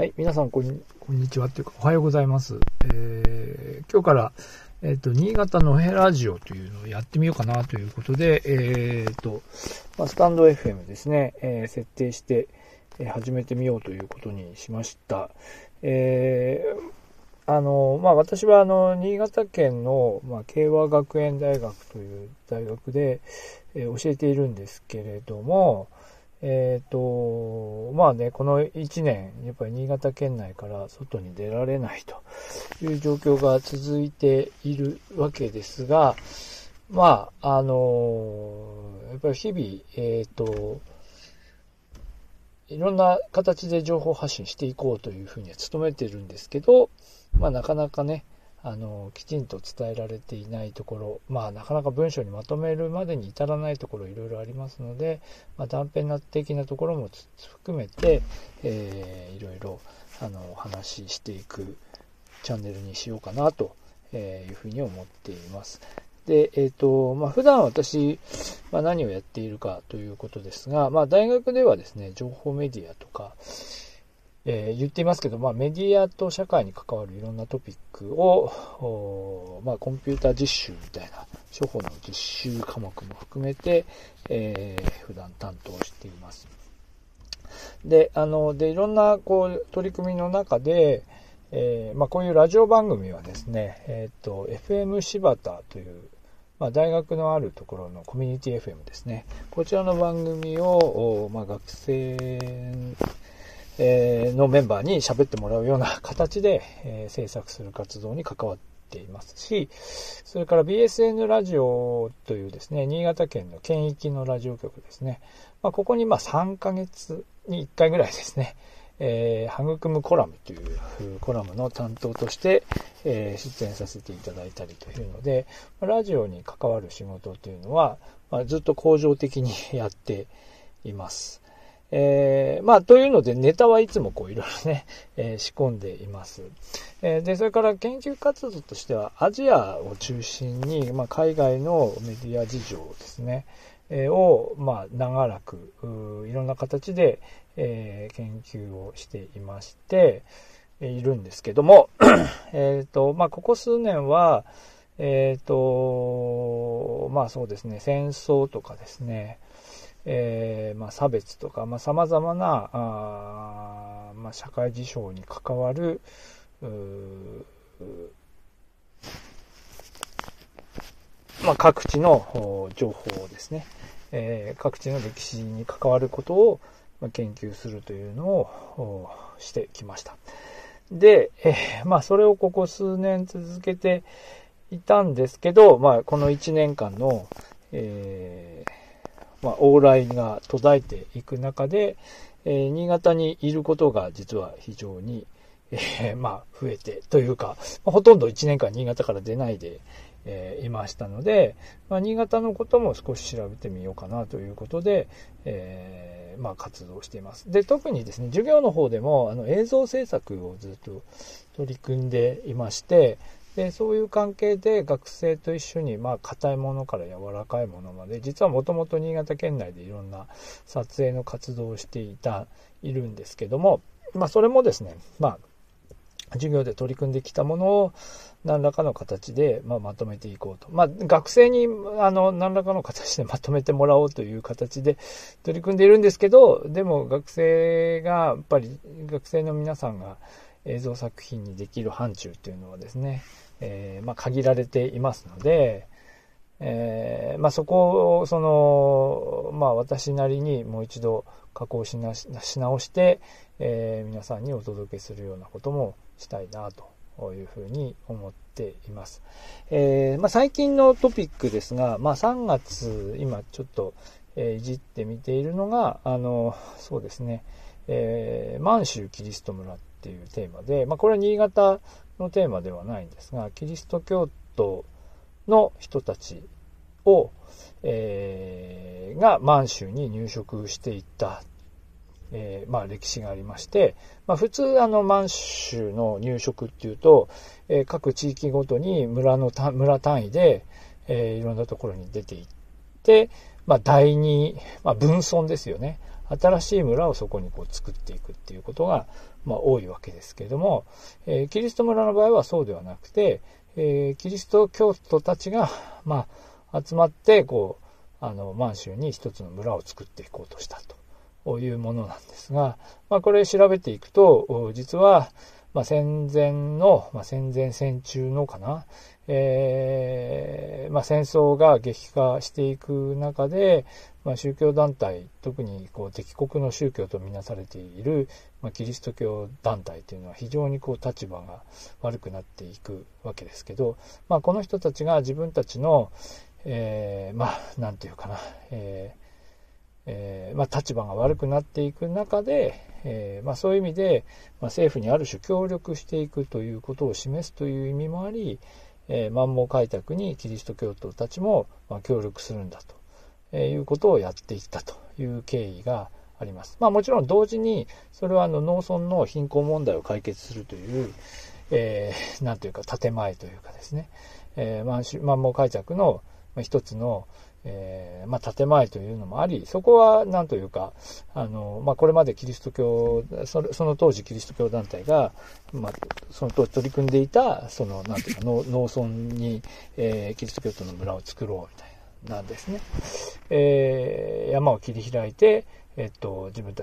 はい、皆さんこんにこんにちはっていうか、おはようございます。えー、今日から、えっ、と、新潟のヘラジオというのをやってみようかなということで、えっ、と、まあ、スタンド FM ですね、えー設定して、え始めてみようということにしました。えーあの、まあ、私はあの、新潟県の、まあ、慶和学園大学という大学で、え教えているんですけれども、えっ、と、まあね、この1年、やっぱり新潟県内から外に出られないという状況が続いているわけですが、まあ、あの、やっぱり日々、えっ、と、いろんな形で情報発信していこうというふうには努めてるんですけど、まあなかなかね、あの、きちんと伝えられていないところ、まあなかなか文章にまとめるまでに至らないところいろいろありますので、まあ断片的なところも含めて、えーいろいろ、あの、お話ししていくチャンネルにしようかなというふうに思っています。で、えっ、と、まあ、普段私、まあ、何をやっているかということですが、まあ、大学ではですね、情報メディアとか、えー言っていますけど、まあ、メディアと社会に関わるいろんなトピックを、まあ、コンピューター実習みたいな、処方の実習科目も含めて、えー普段担当しています。で、あの、で、いろんな、こう、取り組みの中で、えーまあ、こういうラジオ番組はですね、えっ、と、FM 柴田という、まあ、大学のあるところのコミュニティ FM ですね。こちらの番組を、まあ、学生、えーのメンバーに喋ってもらうような形で、え制作する活動に関わっていますし、それから BSN ラジオというですね、新潟県の県域のラジオ局ですね。まあ、ここにま3ヶ月に1回ぐらいですね、えー、育むコラムというコラムの担当として、えー出演させていただいたりというので、ラジオに関わる仕事というのは、まあ、ずっと恒常的にやっています。えーまあ、というので、ネタはいつもこういろいろね、えー仕込んでいます。えーで、それから研究活動としては、アジアを中心に、まあ、海外のメディア事情ですね、えーを、まあ、長らく、いろんな形で、えー研究をしていまして、えーいるんですけども、えっと、まあ、ここ数年は、えっ、と、まあそうですね、戦争とかですね、えーまあ、差別とか、まあ、様々な、あーまあ、社会事象に関わる、まあ、各地の情報をですね、えー各地の歴史に関わることを、研究するというのをしてきました。で、えーまあ、それをここ数年続けていたんですけど、まあ、この1年間の、えーまあ、往来が途絶えていく中で、えー新潟にいることが実は非常に、えー まあ、増えてというか、まあほとんど1年間新潟から出ないで、えいましたので、まあ、新潟のことも少し調べてみようかなということで、えーまあ、活動しています。で、特にですね、授業の方でもあの映像制作をずっと取り組んでいまして、でそういう関係で学生と一緒に、まあ、硬いものから柔らかいものまで、実はもともと新潟県内でいろんな撮影の活動をしていた、いるんですけども、まあ、それもですね、まあ、授業で取り組んできたものを何らかの形で、まあ、まとめていこうと。まあ、学生に、あの、何らかの形でまとめてもらおうという形で取り組んでいるんですけど、でも学生が、やっぱり学生の皆さんが映像作品にできる範疇っていうのはですね、えーまあ、限られていますので、えーまあ、そこを、その、まあ、私なりにもう一度加工しなしし直して、えー皆さんにお届けするようなこともしたいなというふうに思っています。えまあ、最近のトピックですが、まあ、3月、今ちょっと、えいじってみているのが、あの、そうですね、え満州キリスト村っていうテーマで、まあ、これは新潟のテーマではないんですが、キリスト教徒の人たちを、えーが満州に入植していった、えーまあ、歴史がありまして、まあ、普通あの満州の入植っていうと、えー各地域ごとに村の単村単位で、えーいろんなところに出ていって、まあ、第二、まあ、分村ですよね。新しい村をそこにこう作っていくっていうことが、まあ、多いわけですけれども、えー、キリスト村の場合はそうではなくて、えー、キリスト教徒たちが、まあ、集まって、こう、あの、満州に一つの村を作っていこうとしたというものなんですが、まあ、これ調べていくと、実は、まあ、戦前の、まあ、戦前戦中のかな、えー、まあ、戦争が激化していく中で、まあ、宗教団体、特にこう敵国の宗教とみなされている、まあ、キリスト教団体というのは非常にこう立場が悪くなっていくわけですけど、まあ、この人たちが自分たちの、えー、まあ、なんていうかな、えーえー、まあ、立場が悪くなっていく中で、えー、まあ、そういう意味で、まあ、政府にある種協力していくということを示すという意味もあり、えー、満蒙開拓にキリスト教徒たちも、ま協力するんだと。えいうことをやっていったという経緯があります。まあ、もちろん同時にそれはあの農村の貧困問題を解決するという、えー、なんというか建前というかですね、えー、満蒙開拓の一つの、えー、まあ、建前というのもあり、そこは、なんというか、あの、まあ、これまでキリスト教、そその当時キリスト教団体が、まあ、その当時取り組んでいた、その、なんていうか、農村に、えー、キリスト教徒の村を作ろうみたいな、なんですね。えー、山を切り開いて、えっと、自分た